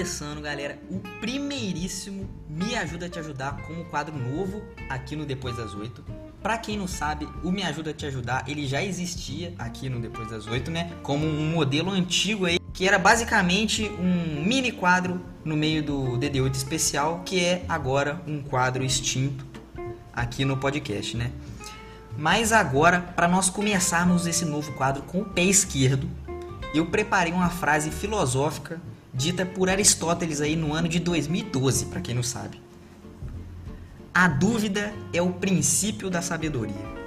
começando, galera, o primeiríssimo Me Ajuda a Te Ajudar como quadro novo aqui no Depois das Oito. Pra quem não sabe, o Me Ajuda a Te Ajudar, ele já existia aqui no Depois das Oito, né? Como um modelo antigo aí, que era basicamente um mini quadro no meio do DD8 especial, que é agora um quadro extinto aqui no podcast, né? Mas agora, para nós começarmos esse novo quadro com o pé esquerdo, eu preparei uma frase filosófica dita por Aristóteles aí no ano de 2012, para quem não sabe. A dúvida é o princípio da sabedoria.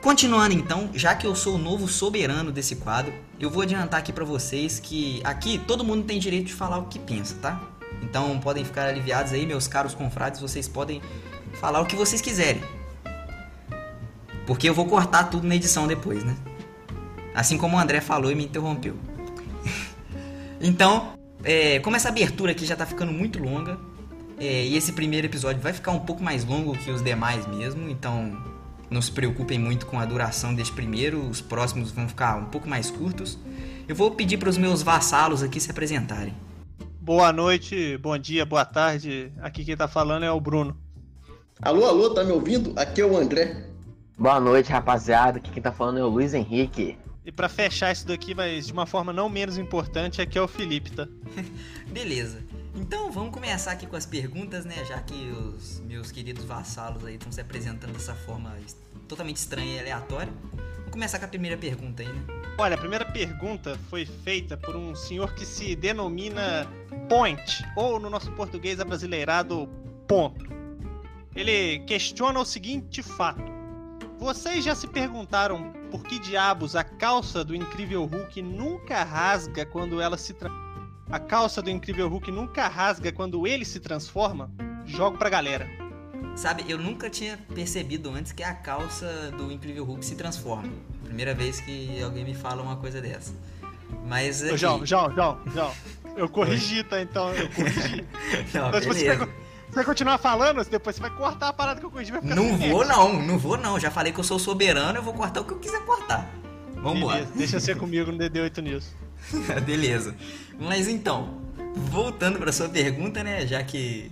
Continuando então, já que eu sou o novo soberano desse quadro, eu vou adiantar aqui para vocês que aqui todo mundo tem direito de falar o que pensa, tá? Então podem ficar aliviados aí, meus caros confrades, vocês podem falar o que vocês quiserem. Porque eu vou cortar tudo na edição depois, né? Assim como o André falou e me interrompeu. Então, é, como essa abertura aqui já tá ficando muito longa, é, e esse primeiro episódio vai ficar um pouco mais longo que os demais mesmo, então não se preocupem muito com a duração deste primeiro, os próximos vão ficar um pouco mais curtos. Eu vou pedir para os meus vassalos aqui se apresentarem. Boa noite, bom dia, boa tarde. Aqui quem tá falando é o Bruno. Alô, alô, tá me ouvindo? Aqui é o André. Boa noite, rapaziada. Aqui quem tá falando é o Luiz Henrique. E para fechar isso daqui, mas de uma forma não menos importante, aqui é o Felipe, tá? Beleza. Então vamos começar aqui com as perguntas, né? Já que os meus queridos vassalos aí estão se apresentando dessa forma totalmente estranha e aleatória. Vamos começar com a primeira pergunta aí, né? Olha, a primeira pergunta foi feita por um senhor que se denomina Point, ou no nosso português abrasileirado, ponto. Ele questiona o seguinte fato. Vocês já se perguntaram por que diabos a calça do Incrível Hulk nunca rasga quando ela se tra... A calça do Incrível Hulk nunca rasga quando ele se transforma? Jogo pra galera. Sabe, eu nunca tinha percebido antes que a calça do Incrível Hulk se transforma. Primeira vez que alguém me fala uma coisa dessa. Mas. Aqui... João, João, João, João. Eu corrigi, tá? Então, eu corrigi. Não, então, beleza. Você vai continuar falando, depois você vai cortar a parada que eu corrigi. Não vou, não, não vou, não. Já falei que eu sou soberano, eu vou cortar o que eu quiser cortar. Vambora. Beleza, deixa ser comigo no DD8 News. Beleza. Mas então, voltando pra sua pergunta, né? Já que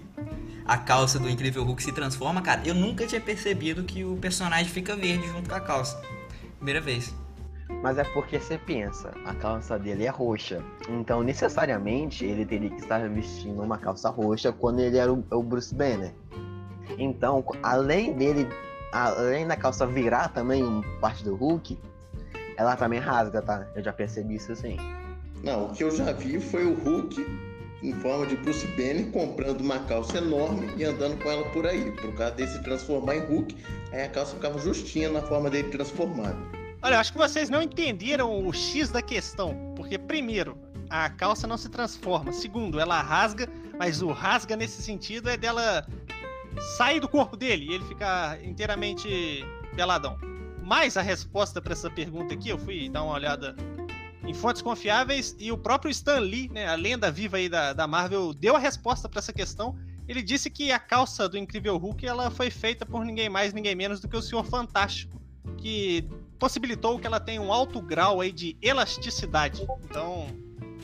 a calça do Incrível Hulk se transforma, cara, eu nunca tinha percebido que o personagem fica verde junto com a calça. Primeira vez. Mas é porque você pensa, a calça dele é roxa. Então, necessariamente, ele teria que estar vestindo uma calça roxa quando ele era o, Bruce Banner. Então, além dele, além da calça virar também parte do Hulk, ela também rasga, tá? Eu já percebi isso assim. Não, o que eu já vi foi o Hulk em forma de Bruce Banner comprando uma calça enorme e andando com ela por aí. Por causa dele se transformar em Hulk, aí a calça ficava justinha na forma dele transformado. Olha, acho que vocês não entenderam o X da questão. Porque, primeiro, a calça não se transforma. Segundo, ela rasga, mas o rasga nesse sentido é dela sair do corpo dele e ele ficar inteiramente peladão. Mas a resposta para essa pergunta aqui, eu fui dar uma olhada em fontes confiáveis e o próprio Stan Lee, né, a lenda viva aí da, da Marvel, deu a resposta para essa questão. Ele disse que a calça do Incrível Hulk ela foi feita por ninguém mais, ninguém menos do que o Senhor Fantástico, que possibilitou que ela tenha um alto grau aí de elasticidade. Então,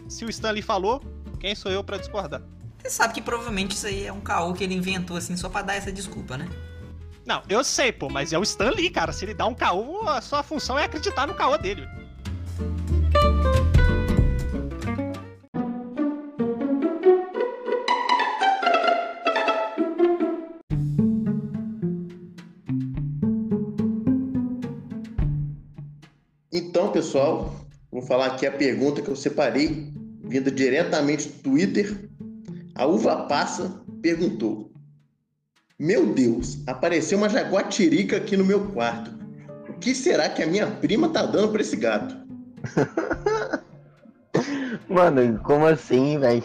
se o Stanley falou, quem sou eu para discordar? Você sabe que provavelmente isso aí é um caô que ele inventou assim só para dar essa desculpa, né? Não, eu sei, pô, mas é o Stanley, cara. Se ele dá um caô, a sua função é acreditar no caô dele. Pessoal. Vou falar aqui a pergunta que eu separei, vinda diretamente do Twitter. A Uva Passa perguntou: Meu Deus, apareceu uma jaguatirica aqui no meu quarto. O que será que a minha prima tá dando para esse gato? Mano, como assim, velho?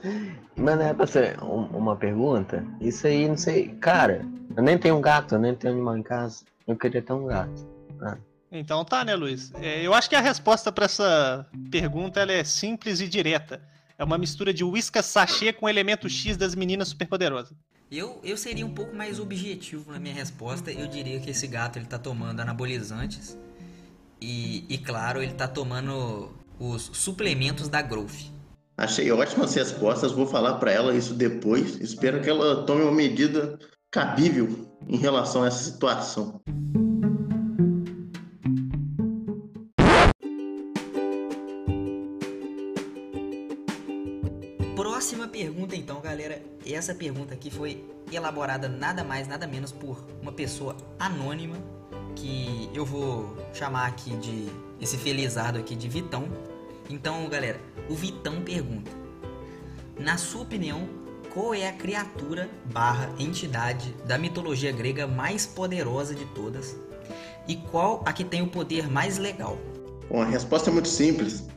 Mano, é pra ser uma pergunta? Isso aí, não sei. Cara, eu nem tenho um gato, eu nem tenho animal em casa. Eu queria ter um gato. Ah. Então tá, né, Luiz? É, eu acho que a resposta para essa pergunta ela é simples e direta. É uma mistura de whiskas sachê com elemento X das meninas superpoderosas. Eu, eu seria um pouco mais objetivo na minha resposta. Eu diria que esse gato ele tá tomando anabolizantes. E, e claro, ele tá tomando os suplementos da Growth. Achei ótimas respostas, vou falar para ela isso depois. Espero que ela tome uma medida cabível em relação a essa situação. Essa pergunta aqui foi elaborada nada mais, nada menos por uma pessoa anônima que eu vou chamar aqui de esse felizardo aqui de Vitão. Então, galera, o Vitão pergunta: Na sua opinião, qual é a criatura barra entidade da mitologia grega mais poderosa de todas? E qual a que tem o poder mais legal? Bom, a resposta é muito simples.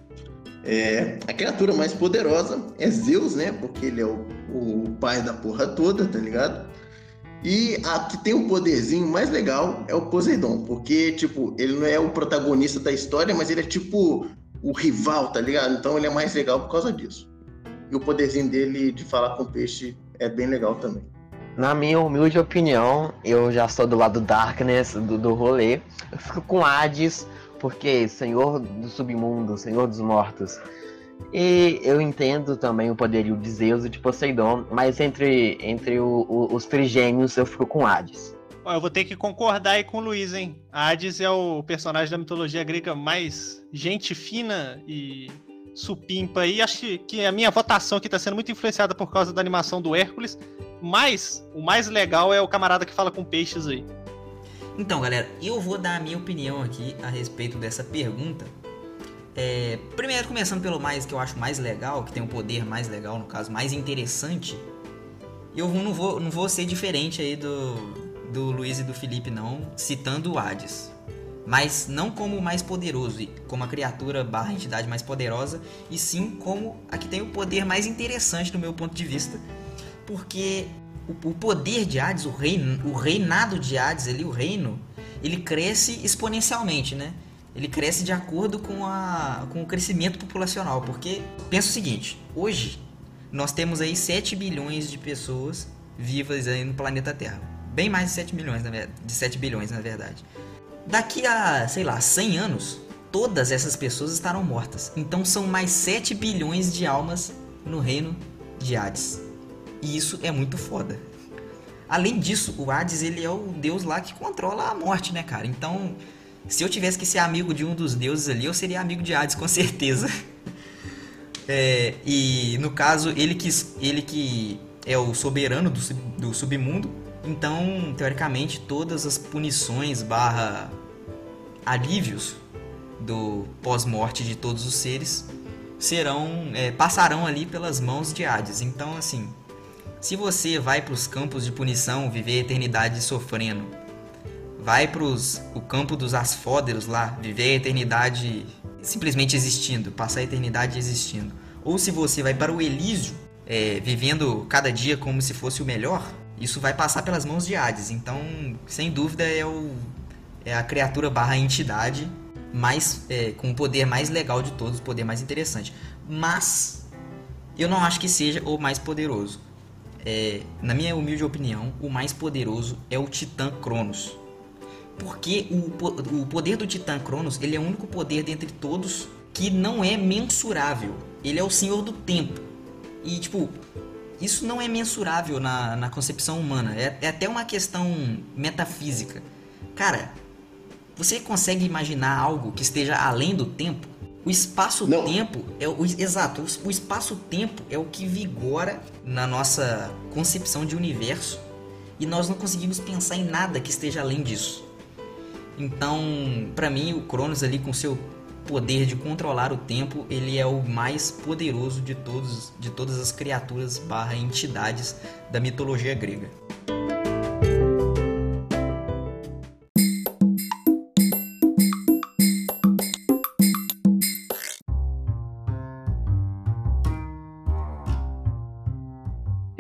É, a criatura mais poderosa é Zeus, né? Porque ele é o, o pai da porra toda, tá ligado? E a que tem o poderzinho mais legal é o Poseidon, porque, tipo, ele não é o protagonista da história, mas ele é tipo o rival, tá ligado? Então ele é mais legal por causa disso. E o poderzinho dele de falar com peixe é bem legal também. Na minha humilde opinião, eu já sou do lado Darkness do, do rolê. Eu fico com Hades, porque Senhor do Submundo, Senhor dos Mortos. E eu entendo também o poderio de Zeus e de Poseidon, mas entre, entre o, o, os trigêmeos eu fico com Hades. Eu vou ter que concordar aí com o Luiz, hein? Hades é o personagem da mitologia grega mais gente fina e supimpa aí. Acho que a minha votação aqui tá sendo muito influenciada por causa da animação do Hércules. Mas o mais legal é o camarada que fala com peixes aí. Então, galera, eu vou dar a minha opinião aqui a respeito dessa pergunta. É, primeiro, começando pelo mais que eu acho mais legal, que tem um poder mais legal, no caso, mais interessante. Eu não vou, não vou ser diferente aí do, do Luiz e do Felipe, não, citando o Hades. Mas não como o mais poderoso, como a criatura barra entidade mais poderosa, e sim como a que tem o poder mais interessante do meu ponto de vista. Porque o, o poder de Hades, o, o reinado de Hades ali, o reino, ele cresce exponencialmente, né? Ele cresce de acordo com, a, com o crescimento populacional. Porque, pensa o seguinte, hoje nós temos aí 7 bilhões de pessoas vivas aí no planeta Terra. Bem mais de 7 milhões, de 7 bilhões, na verdade. Daqui a, sei lá, 100 anos, todas essas pessoas estarão mortas. Então são mais 7 bilhões de almas no reino de Hades. E isso é muito foda. Além disso, o Hades ele é o deus lá que controla a morte, né, cara? Então, se eu tivesse que ser amigo de um dos deuses ali, eu seria amigo de Hades, com certeza. É, e no caso, ele que, ele que é o soberano do, do submundo, então, teoricamente, todas as punições barra alívios do pós-morte de todos os seres serão é, passarão ali pelas mãos de Hades. Então, assim, se você vai para os campos de punição, viver a eternidade sofrendo, vai para o campo dos asfóderos lá, viver a eternidade simplesmente existindo, passar a eternidade existindo, ou se você vai para o Elísio, é, vivendo cada dia como se fosse o melhor, isso vai passar pelas mãos de Hades. Então, sem dúvida, é, o, é a criatura barra entidade mais é, com o poder mais legal de todos, o poder mais interessante. Mas eu não acho que seja o mais poderoso é, na minha humilde opinião, o mais poderoso é o Titã Cronos. Porque o, o poder do Titã Cronos, ele é o único poder dentre todos que não é mensurável. Ele é o senhor do tempo. E, tipo, isso não é mensurável na, na concepção humana. É, é até uma questão metafísica. Cara, você consegue imaginar algo que esteja além do tempo? O espaço-tempo é o exato, o espaço-tempo é o que vigora na nossa concepção de universo e nós não conseguimos pensar em nada que esteja além disso. Então, para mim, o Cronos ali com seu poder de controlar o tempo, ele é o mais poderoso de todos de todas as criaturas/entidades da mitologia grega.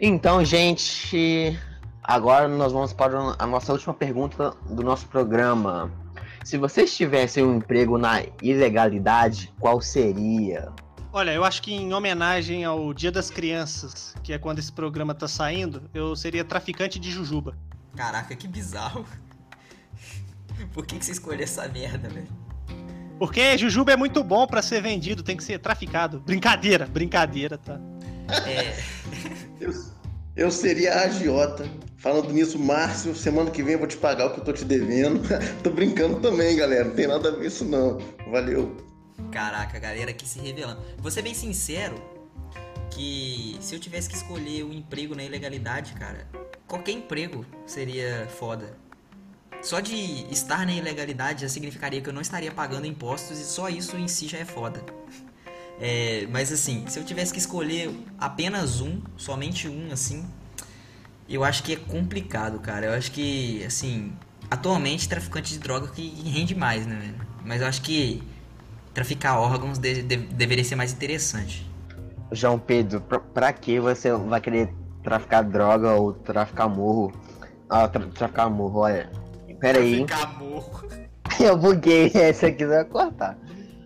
Então, gente, agora nós vamos para a nossa última pergunta do nosso programa. Se vocês tivessem um emprego na ilegalidade, qual seria? Olha, eu acho que em homenagem ao Dia das Crianças, que é quando esse programa tá saindo, eu seria traficante de jujuba. Caraca, que bizarro. Por que, que você escolheu essa merda, velho? Porque Jujuba é muito bom pra ser vendido, tem que ser traficado. Brincadeira, brincadeira, tá? É, Eu, eu seria a agiota. Falando nisso, Márcio, semana que vem eu vou te pagar o que eu tô te devendo. tô brincando também, galera. Não tem nada a ver isso não. Valeu. caraca, galera aqui se revelando. Vou ser bem sincero que se eu tivesse que escolher um emprego na ilegalidade, cara, qualquer emprego seria foda. Só de estar na ilegalidade já significaria que eu não estaria pagando impostos e só isso em si já é foda. É, mas assim, se eu tivesse que escolher apenas um, somente um, assim, eu acho que é complicado, cara. Eu acho que, assim, atualmente traficante de droga que rende mais, né, velho? Mas eu acho que traficar órgãos de- de- deveria ser mais interessante. João Pedro, pra, pra que você vai querer traficar droga ou traficar morro? Ah, tra- traficar morro, olha. Pera aí, Traficar morro. eu buguei, esse aqui vai cortar.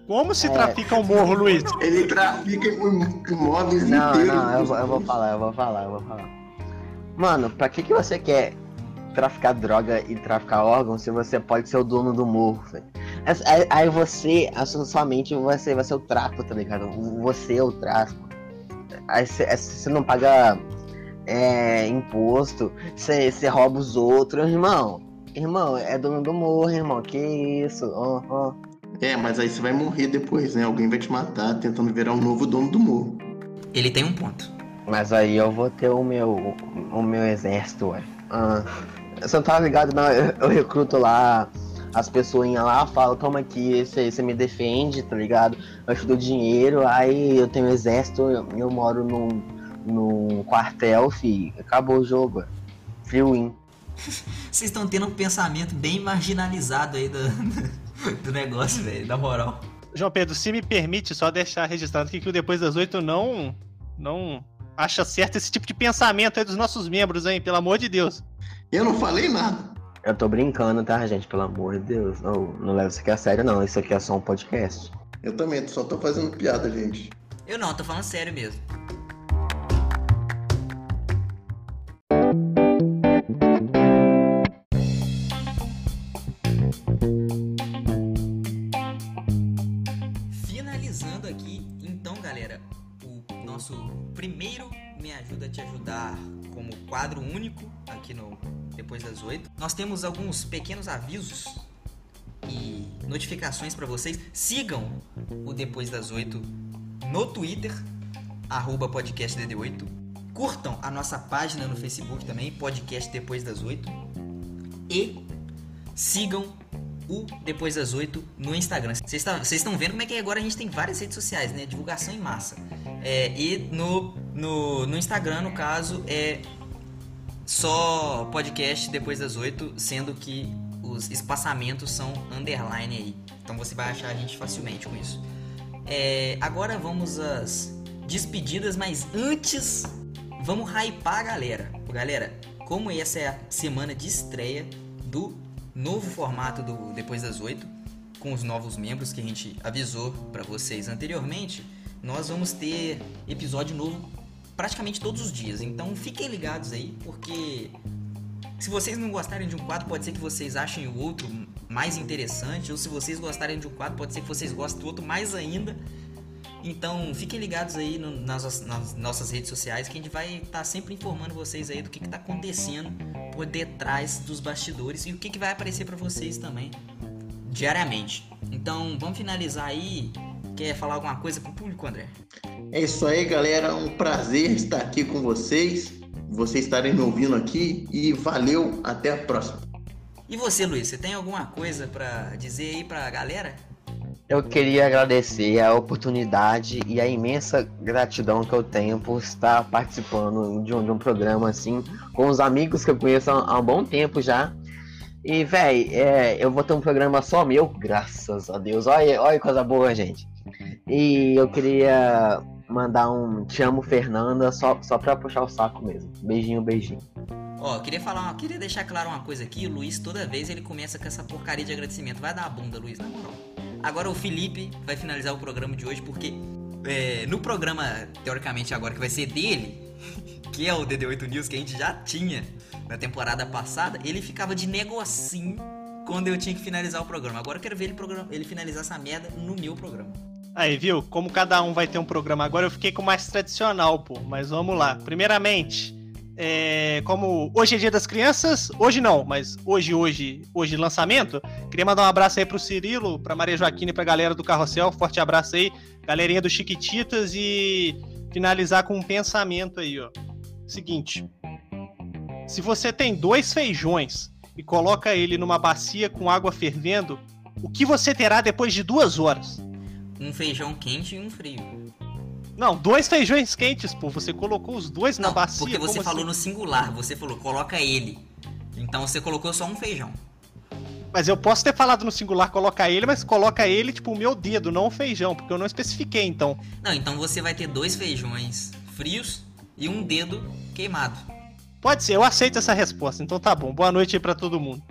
Como se É. trafica o morro, Luiz? Ele trafica im- imóveis Não, inteiros. não, eu vou, eu vou falar, eu vou falar, eu vou falar. Mano, pra que, que você quer traficar droga e traficar órgãos se você pode ser o dono do morro, velho? Aí- Aí, você, a sua, sua mente vai ser, vai ser o tráfico, tá ligado? Você é o tráfico. Aí você você não paga é, imposto, você, você rouba os outros, irmão. Irmão, é dono do morro, irmão. Que isso? Ó, ó. É, mas aí você vai morrer depois, né? Alguém vai te matar tentando virar um novo dono do morro. Ele tem um ponto. Mas aí eu vou ter o meu, o meu exército, ué. Ah, você não tá ligado, não? Eu, eu recruto lá as pessoinhas lá, falo, toma aqui, você você me defende, tá ligado? Eu te dou dinheiro, aí eu tenho exército, eu, eu moro num, num quartel, fi. Acabou o jogo, ué. Free win. Vocês estão tendo um pensamento bem marginalizado aí do, do negócio, velho, na moral. João Pedro, se me permite só deixar registrado aqui que o Depois das Oito não, não acha certo esse tipo de pensamento aí dos nossos membros, hein? Pelo amor de Deus. Eu não falei nada. Eu tô brincando, tá, gente? Pelo amor de Deus. Não, não leva isso aqui a sério, não. Isso aqui é só um podcast. Eu também, só tô fazendo piada, gente. Eu não, tô falando sério mesmo. Primeiro Me Ajuda a Te Ajudar como quadro único aqui no Depois das Oito. Nós temos alguns pequenos avisos e notificações para vocês. Sigam o Depois das Oito no Twitter, arroba podcastdd8. Curtam a nossa página no Facebook também, podcast Depois das Oito. E sigam o Depois das Oito no Instagram. Vocês tá- vocês estão vendo como é que agora a gente tem várias redes sociais, né? Divulgação em massa. É, e no, no, no Instagram, no caso, é só podcast Depois das Oito, sendo que os espaçamentos são underline aí. Então você vai achar a gente facilmente com isso. É, agora vamos às despedidas, mas antes vamos hypar a galera. Galera, como essa é a semana de estreia do novo formato do Depois das Oito, com os novos membros que a gente avisou para vocês anteriormente, nós vamos ter episódio novo praticamente todos os dias. Então fiquem ligados aí, porque se vocês não gostarem de um quadro, pode ser que vocês achem o outro mais interessante, ou se vocês gostarem de um quadro, pode ser que vocês gostem do outro mais ainda. Então fiquem ligados aí no- nas, nas nossas redes sociais que a gente vai estar sempre informando vocês aí do que está acontecendo por detrás dos bastidores e o que, que vai aparecer para vocês também diariamente. Então vamos finalizar aí. Quer falar alguma coisa pro público, André? É isso aí, galera. Um prazer estar aqui com vocês. Vocês estarem me ouvindo aqui. E valeu. Até a próxima. E você, Luiz, você tem alguma coisa para dizer aí pra galera? Eu queria agradecer a oportunidade e a imensa gratidão que eu tenho por estar participando de um, de um programa assim, com os amigos que eu conheço há, há um bom tempo já. E, véi, é, eu vou ter um programa só meu, graças a Deus. Olha, olha que coisa boa, gente. E eu queria mandar um Te amo, Fernanda, só, só pra puxar o saco mesmo. Beijinho, beijinho. Ó, queria falar, queria deixar claro uma coisa aqui, o Luiz toda vez ele começa com essa porcaria de agradecimento. Vai dar a bunda, Luiz, na moral. Agora o Felipe vai finalizar o programa de hoje porque é, no programa, teoricamente agora que vai ser dele, que é o DD8 News que a gente já tinha na temporada passada, ele ficava de negocinho quando eu tinha que finalizar o programa. Agora eu quero ver ele, ele finalizar essa merda no meu programa. Aí, viu? Como cada um vai ter um programa agora, eu fiquei com o mais tradicional, pô. Mas vamos lá. Primeiramente, é, como hoje é dia das crianças, hoje não, mas hoje, hoje, hoje lançamento, queria mandar um abraço aí pro Cirilo, pra Maria Joaquina e pra galera do Carrossel. Forte abraço aí, galerinha do Chiquititas e finalizar com um pensamento aí, ó. Seguinte. Se você tem dois feijões e coloca ele numa bacia com água fervendo, o que você terá depois de duas horas? Um feijão quente e um frio. Não, dois feijões quentes, pô. Você colocou os dois na Não, bacia. porque você falou assim? no singular, você falou coloca ele. Então você colocou só um feijão. Mas eu posso ter falado no singular coloca ele, mas coloca ele, tipo, o meu dedo, não o feijão, porque eu não especifiquei, então. Não, então você vai ter dois feijões frios e um dedo queimado. Pode ser, eu aceito essa resposta, então tá bom. Boa noite aí pra todo mundo.